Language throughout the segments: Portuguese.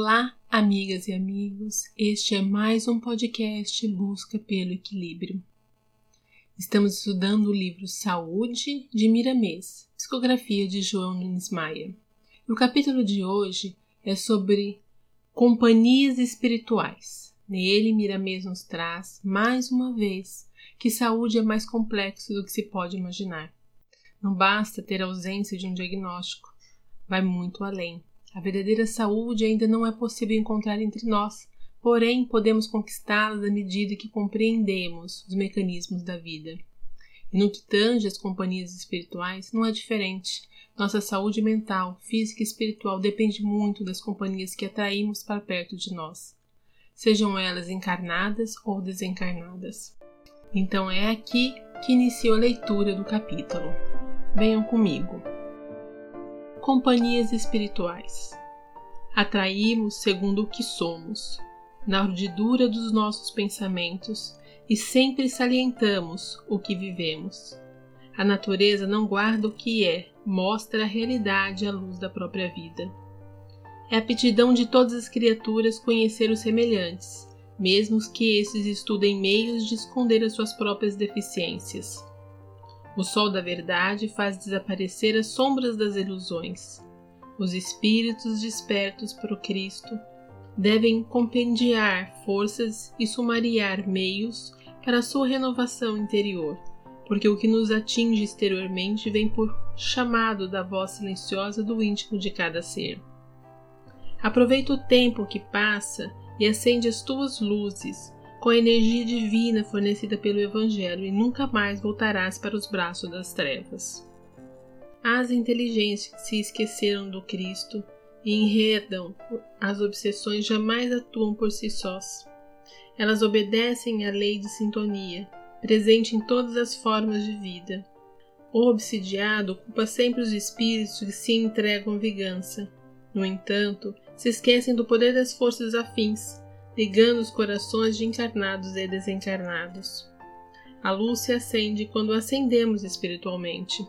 Olá, amigas e amigos. Este é mais um podcast Busca pelo Equilíbrio. Estamos estudando o livro Saúde de Miramês, psicografia de João Nunes Maia. O capítulo de hoje é sobre companhias espirituais. Nele, Miramês nos traz, mais uma vez, que saúde é mais complexo do que se pode imaginar. Não basta ter ausência de um diagnóstico, vai muito além a verdadeira saúde ainda não é possível encontrar entre nós, porém podemos conquistá-la à medida que compreendemos os mecanismos da vida. E no que tange às companhias espirituais, não é diferente. Nossa saúde mental, física e espiritual depende muito das companhias que atraímos para perto de nós, sejam elas encarnadas ou desencarnadas. Então é aqui que inicio a leitura do capítulo. Venham comigo companhias espirituais. Atraímos segundo o que somos, na urdidura dos nossos pensamentos, e sempre salientamos o que vivemos. A natureza não guarda o que é, mostra a realidade à luz da própria vida. É a aptidão de todas as criaturas conhecer os semelhantes, mesmo que esses estudem meios de esconder as suas próprias deficiências. O sol da verdade faz desaparecer as sombras das ilusões. Os espíritos despertos para o Cristo devem compendiar forças e sumariar meios para a sua renovação interior, porque o que nos atinge exteriormente vem por chamado da voz silenciosa do íntimo de cada ser. Aproveita o tempo que passa e acende as tuas luzes, com a energia divina fornecida pelo Evangelho e nunca mais voltarás para os braços das trevas. As inteligências que se esqueceram do Cristo e enredam as obsessões jamais atuam por si sós. Elas obedecem à lei de sintonia, presente em todas as formas de vida. O obsidiado culpa sempre os espíritos que se entregam à vingança. No entanto, se esquecem do poder das forças afins, ligando os corações de encarnados e desencarnados. A luz se acende quando acendemos espiritualmente.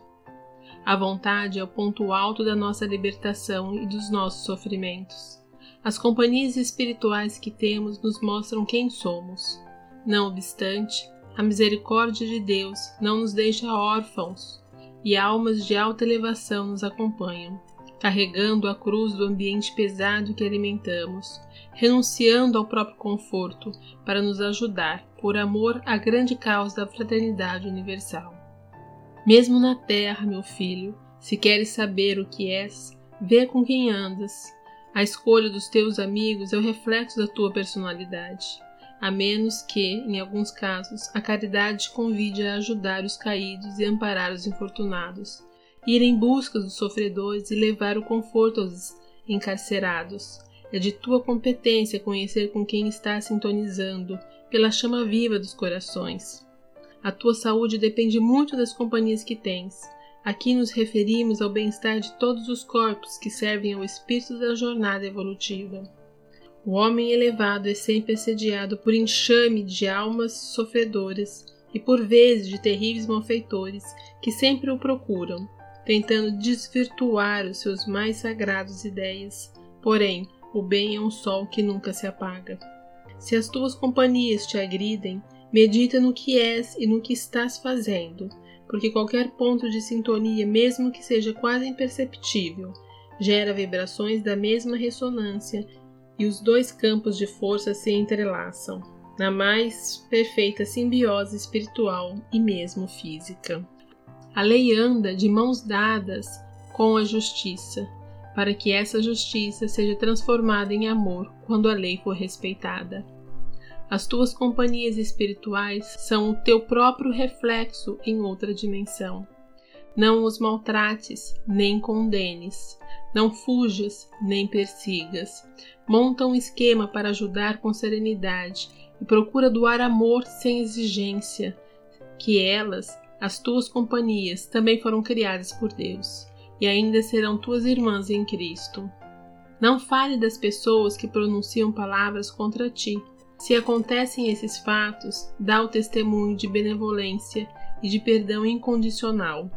A vontade é o ponto alto da nossa libertação e dos nossos sofrimentos. As companhias espirituais que temos nos mostram quem somos. Não obstante, a misericórdia de Deus não nos deixa órfãos e almas de alta elevação nos acompanham carregando a cruz do ambiente pesado que alimentamos, renunciando ao próprio conforto para nos ajudar, por amor à grande causa da fraternidade universal. Mesmo na terra, meu filho, se queres saber o que és, vê com quem andas. A escolha dos teus amigos é o reflexo da tua personalidade, a menos que, em alguns casos, a caridade te convide a ajudar os caídos e amparar os infortunados ir em busca dos sofredores e levar o conforto aos encarcerados. É de tua competência conhecer com quem está sintonizando pela chama viva dos corações. A tua saúde depende muito das companhias que tens. Aqui nos referimos ao bem-estar de todos os corpos que servem ao espírito da jornada evolutiva. O homem elevado é sempre assediado por enxame de almas sofredoras e por vezes de terríveis malfeitores que sempre o procuram, tentando desvirtuar os seus mais sagrados ideias. Porém, o bem é um sol que nunca se apaga. Se as tuas companhias te agridem, medita no que és e no que estás fazendo, porque qualquer ponto de sintonia, mesmo que seja quase imperceptível, gera vibrações da mesma ressonância e os dois campos de força se entrelaçam, na mais perfeita simbiose espiritual e mesmo física. A lei anda de mãos dadas com a justiça, para que essa justiça seja transformada em amor quando a lei for respeitada. As tuas companhias espirituais são o teu próprio reflexo em outra dimensão. Não os maltrates, nem condenes. Não fujas, nem persigas. Monta um esquema para ajudar com serenidade e procura doar amor sem exigência, que elas as tuas companhias também foram criadas por Deus e ainda serão tuas irmãs em Cristo. Não fale das pessoas que pronunciam palavras contra ti. Se acontecem esses fatos, dá o testemunho de benevolência e de perdão incondicional.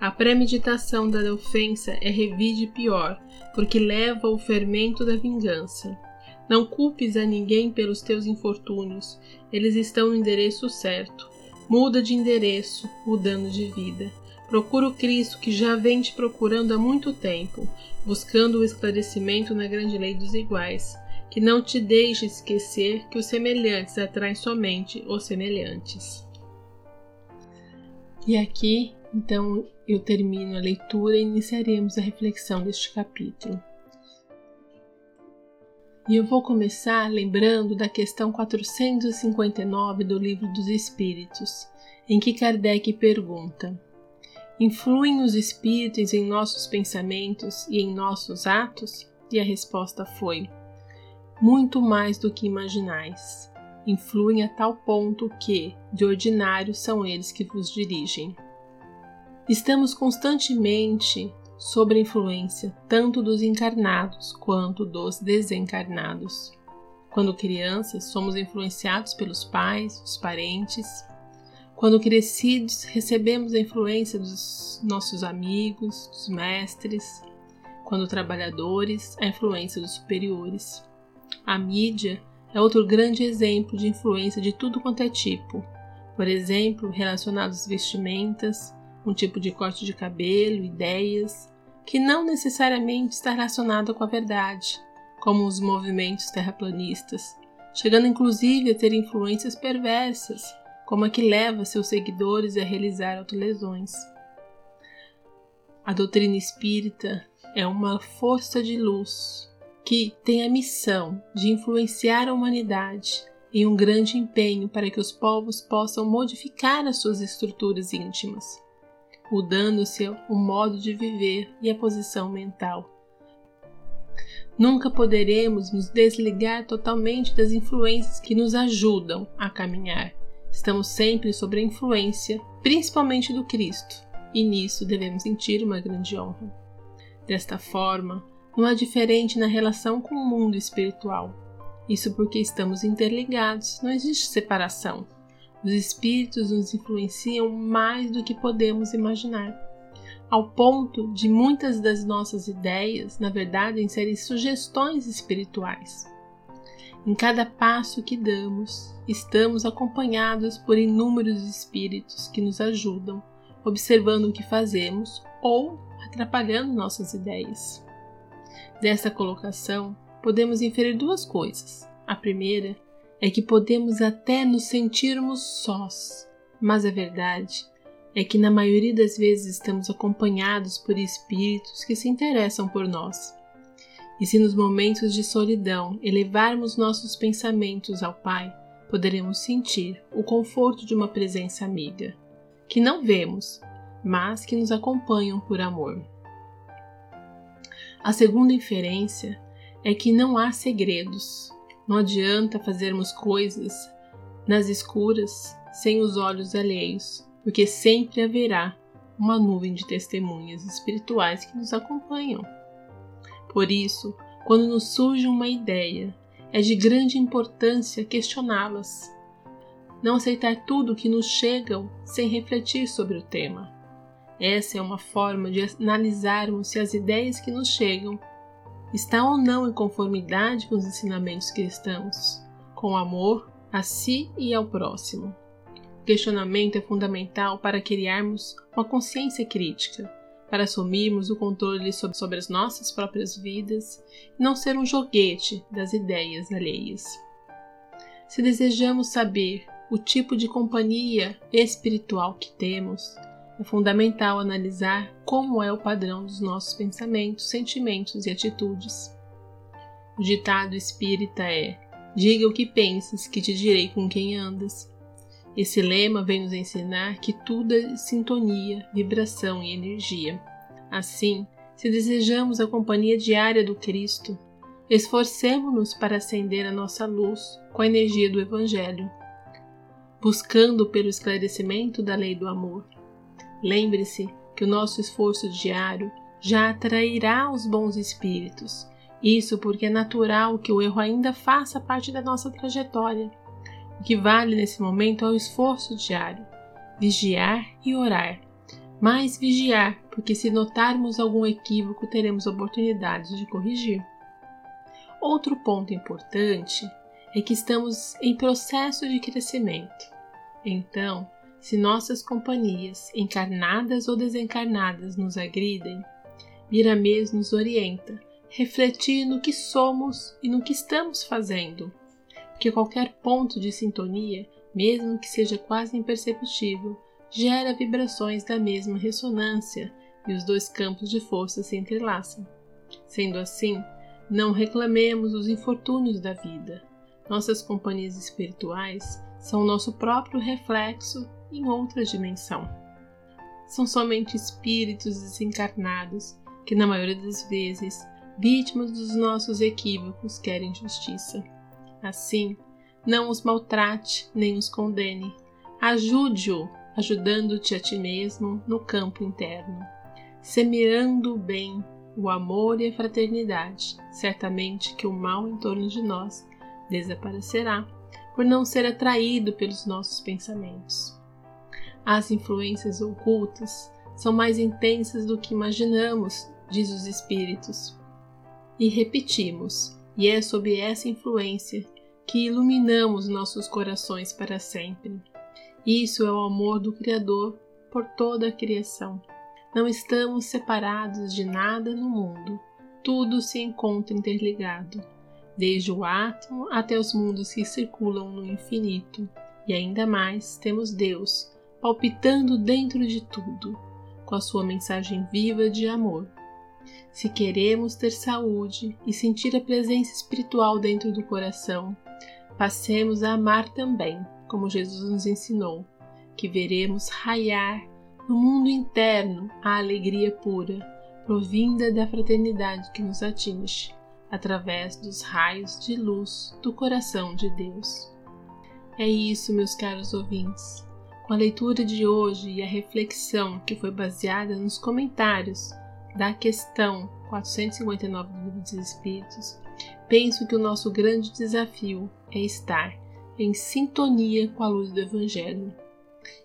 A premeditação da ofensa é revide pior, porque leva ao fermento da vingança. Não culpes a ninguém pelos teus infortúnios, eles estão no endereço certo. Muda de endereço, mudando de vida. Procura o Cristo que já vem te procurando há muito tempo, buscando o esclarecimento na grande lei dos iguais. Que não te deixe esquecer que os semelhantes atraem somente os semelhantes. E aqui, então, eu termino a leitura e iniciaremos a reflexão deste capítulo. E eu vou começar lembrando da questão 459 do Livro dos Espíritos, em que Kardec pergunta: Influem os espíritos em nossos pensamentos e em nossos atos? E a resposta foi: Muito mais do que imaginais. Influem a tal ponto que, de ordinário, são eles que vos dirigem. Estamos constantemente sob a influência tanto dos encarnados quanto dos desencarnados. Quando crianças, somos influenciados pelos pais, os parentes. Quando crescidos, recebemos a influência dos nossos amigos, dos mestres. Quando trabalhadores, a influência dos superiores. A mídia é outro grande exemplo de influência de tudo quanto é tipo. Por exemplo, relacionados às vestimentas, um tipo de corte de cabelo, ideias, que não necessariamente está relacionada com a verdade, como os movimentos terraplanistas, chegando inclusive a ter influências perversas, como a que leva seus seguidores a realizar autolesões. A doutrina espírita é uma força de luz que tem a missão de influenciar a humanidade em um grande empenho para que os povos possam modificar as suas estruturas íntimas mudando-se o modo de viver e a posição mental. Nunca poderemos nos desligar totalmente das influências que nos ajudam a caminhar. Estamos sempre sob a influência, principalmente do Cristo, e nisso devemos sentir uma grande honra. Desta forma, não há diferente na relação com o mundo espiritual. Isso porque estamos interligados, não existe separação. Os espíritos nos influenciam mais do que podemos imaginar, ao ponto de muitas das nossas ideias, na verdade, serem sugestões espirituais. Em cada passo que damos, estamos acompanhados por inúmeros espíritos que nos ajudam, observando o que fazemos ou atrapalhando nossas ideias. Desta colocação, podemos inferir duas coisas. A primeira é que podemos até nos sentirmos sós, mas a verdade é que na maioria das vezes estamos acompanhados por espíritos que se interessam por nós. E se nos momentos de solidão elevarmos nossos pensamentos ao Pai, poderemos sentir o conforto de uma presença amiga, que não vemos, mas que nos acompanham por amor. A segunda inferência é que não há segredos, não adianta fazermos coisas nas escuras sem os olhos alheios, porque sempre haverá uma nuvem de testemunhas espirituais que nos acompanham. Por isso, quando nos surge uma ideia, é de grande importância questioná-las. Não aceitar tudo que nos chegam sem refletir sobre o tema. Essa é uma forma de analisarmos se as ideias que nos chegam está ou não em conformidade com os ensinamentos cristãos, com amor a si e ao próximo. O questionamento é fundamental para criarmos uma consciência crítica, para assumirmos o controle sobre, as nossas próprias vidas e não ser um joguete das ideias alheias. Se desejamos saber o tipo de companhia espiritual que temos, é fundamental analisar como é o padrão dos nossos pensamentos, sentimentos e atitudes. O ditado espírita é: Diga o que pensas, que te direi com quem andas. Esse lema vem nos ensinar que tudo é sintonia, vibração e energia. Assim, se desejamos a companhia diária do Cristo, esforcemo-nos para acender a nossa luz com a energia do Evangelho, buscando pelo esclarecimento da lei do amor Lembre-se que o nosso esforço diário já atrairá os bons espíritos. Isso porque é natural que o erro ainda faça parte da nossa trajetória. O que vale nesse momento é o esforço diário, vigiar e orar, mas vigiar, porque se notarmos algum equívoco, teremos oportunidade de corrigir. Outro ponto importante é que estamos em processo de crescimento. Então, se nossas companhias, encarnadas ou desencarnadas, nos agridem, Miramês nos orienta, refletir no que somos e no que estamos fazendo, porque qualquer ponto de sintonia, mesmo que seja quase imperceptível, gera vibrações da mesma ressonância e os dois campos de força se entrelaçam. Sendo assim, não reclamemos os infortúnios da vida. Nossas companhias espirituais são nosso próprio reflexo em outra dimensão. São somente espíritos desencarnados que, na maioria das vezes, vítimas dos nossos equívocos, querem justiça. Assim, não os maltrate nem os condene. Ajude-o, ajudando-te a ti mesmo no campo interno. Semeando o bem, o amor e a fraternidade, certamente que o mal em torno de nós desaparecerá por não ser atraído pelos nossos pensamentos. As influências ocultas são mais intensas do que imaginamos, diz os espíritos. E repetimos, e é sob essa influência que iluminamos nossos corações para sempre. Isso é o amor do Criador por toda a criação. Não estamos separados de nada no mundo. Tudo se encontra interligado, desde o átomo até os mundos que circulam no infinito. E ainda mais temos Deus, palpitando dentro de tudo, com a sua mensagem viva de amor. Se queremos ter saúde e sentir a presença espiritual dentro do coração, passemos a amar também, como Jesus nos ensinou, que veremos raiar no mundo interno a alegria pura, provinda da fraternidade que nos atinge, através dos raios de luz do coração de Deus. É isso, meus caros ouvintes. Com a leitura de hoje e a reflexão que foi baseada nos comentários da questão 459 do Livro dos Espíritos, penso que o nosso grande desafio é estar em sintonia com a luz do Evangelho.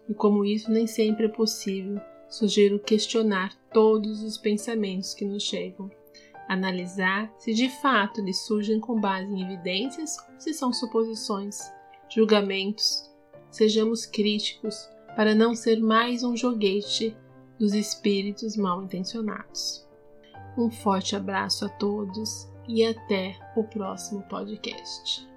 E como isso nem sempre é possível, sugiro questionar todos os pensamentos que nos chegam, analisar se de fato eles surgem com base em evidências ou se são suposições, julgamentos sejamos críticos para não ser mais um joguete dos espíritos mal intencionados. Um forte abraço a todos e até o próximo podcast.